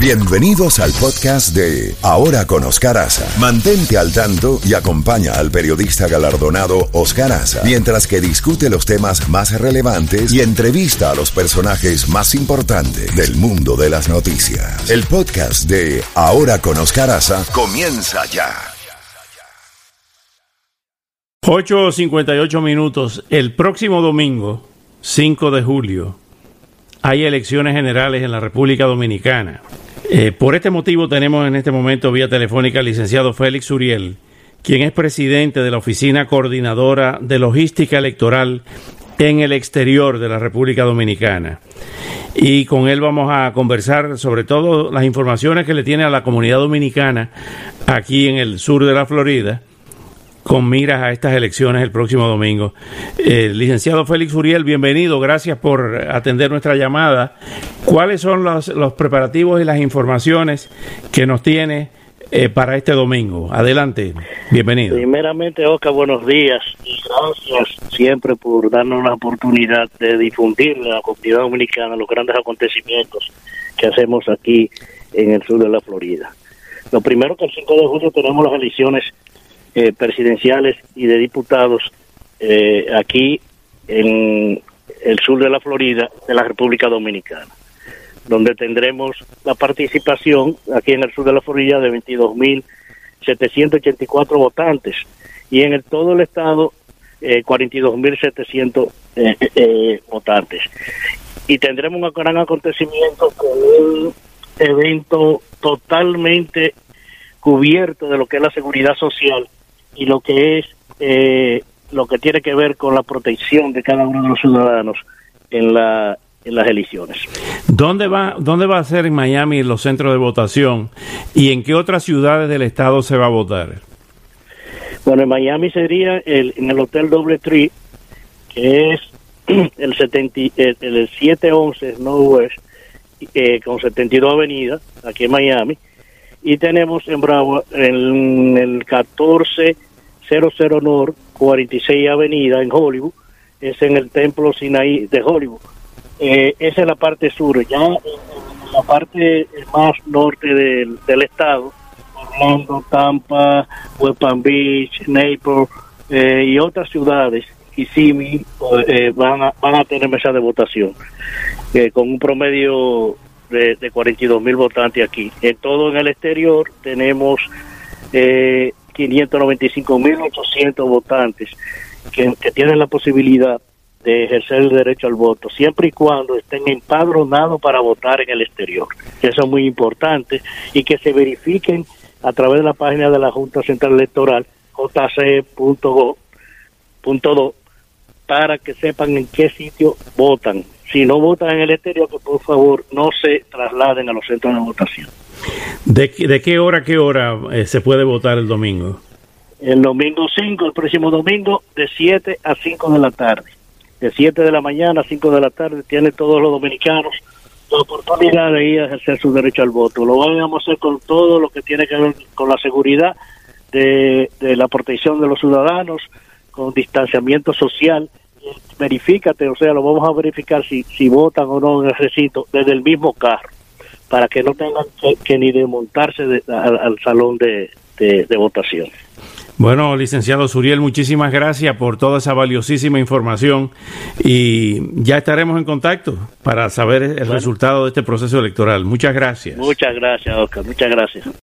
Bienvenidos al podcast de Ahora con Oscar Aza. Mantente al tanto y acompaña al periodista galardonado Oscar Aza mientras que discute los temas más relevantes y entrevista a los personajes más importantes del mundo de las noticias. El podcast de Ahora con Oscar Aza comienza ya. 8.58 minutos. El próximo domingo, 5 de julio, hay elecciones generales en la República Dominicana. Eh, por este motivo tenemos en este momento vía telefónica al licenciado Félix Uriel, quien es presidente de la Oficina Coordinadora de Logística Electoral en el exterior de la República Dominicana. Y con él vamos a conversar sobre todo las informaciones que le tiene a la comunidad dominicana aquí en el sur de la Florida con miras a estas elecciones el próximo domingo. Eh, licenciado Félix Uriel, bienvenido, gracias por atender nuestra llamada. ¿Cuáles son los, preparativos y las informaciones que nos tiene eh, para este domingo? Adelante, bienvenido. Primeramente, Oscar, buenos días y gracias siempre por darnos la oportunidad de difundir a la comunidad dominicana los grandes acontecimientos que hacemos aquí en el sur de la Florida. Lo primero que el 5 de julio tenemos las elecciones eh, presidenciales y de diputados eh, aquí en el sur de la Florida, de la República Dominicana, donde tendremos la participación aquí en el sur de la Florida de 22.784 votantes y en el, todo el estado eh, 42.700 eh, votantes. Y tendremos un gran acontecimiento con un evento totalmente cubierto de lo que es la seguridad social y lo que es eh, lo que tiene que ver con la protección de cada uno de los ciudadanos en la en las elecciones. ¿Dónde va dónde va a ser en Miami los centros de votación y en qué otras ciudades del estado se va a votar? Bueno, en Miami sería el, en el Hotel Doble Tree, que es el, 70, el, el 711 Northwest eh, con 72 Avenida, aquí en Miami, y tenemos en Bravo en el 1400 North 46 Avenida en Hollywood, es en el Templo Sinaí de Hollywood. Eh, esa es la parte sur, ya en, la parte más norte del, del estado, Orlando, Tampa, West Palm Beach, Naples eh, y otras ciudades, Kissimmee, eh, van, a, van a tener mesa de votación, eh, con un promedio de, de 42 mil votantes aquí. En todo en el exterior tenemos eh, 595 mil 800 votantes que, tienen la posibilidad de ejercer el derecho al voto, siempre y cuando estén empadronados para votar en el exterior. Eso es muy importante y que se verifiquen a través de la página de la Junta Central Electoral, jc.go.do, para que sepan en qué sitio votan. Si no votan en el exterior, que por favor no se trasladen a los centros de votación. ¿De, qué- hora a qué hora eh, se puede votar el domingo? El domingo 5, el próximo domingo, de 7 a 5 de la tarde. De 7 de la mañana a 5 de la tarde, tienen todos los dominicanos la oportunidad de ir a ejercer su derecho al voto. Lo vamos a hacer con todo lo que tiene que ver con la seguridad de, de la protección de los ciudadanos, con distanciamiento social. Verifícate, o sea, lo vamos a verificar si, si votan o no en el recinto desde el mismo carro, para que no tengan que, que ni desmontarse de- al, al salón de, de- de votación. Bueno, licenciado Suriel, muchísimas gracias por toda esa valiosísima información y ya estaremos en contacto para saber el resultado de este proceso electoral. Muchas gracias. Muchas gracias, Oscar. Muchas gracias.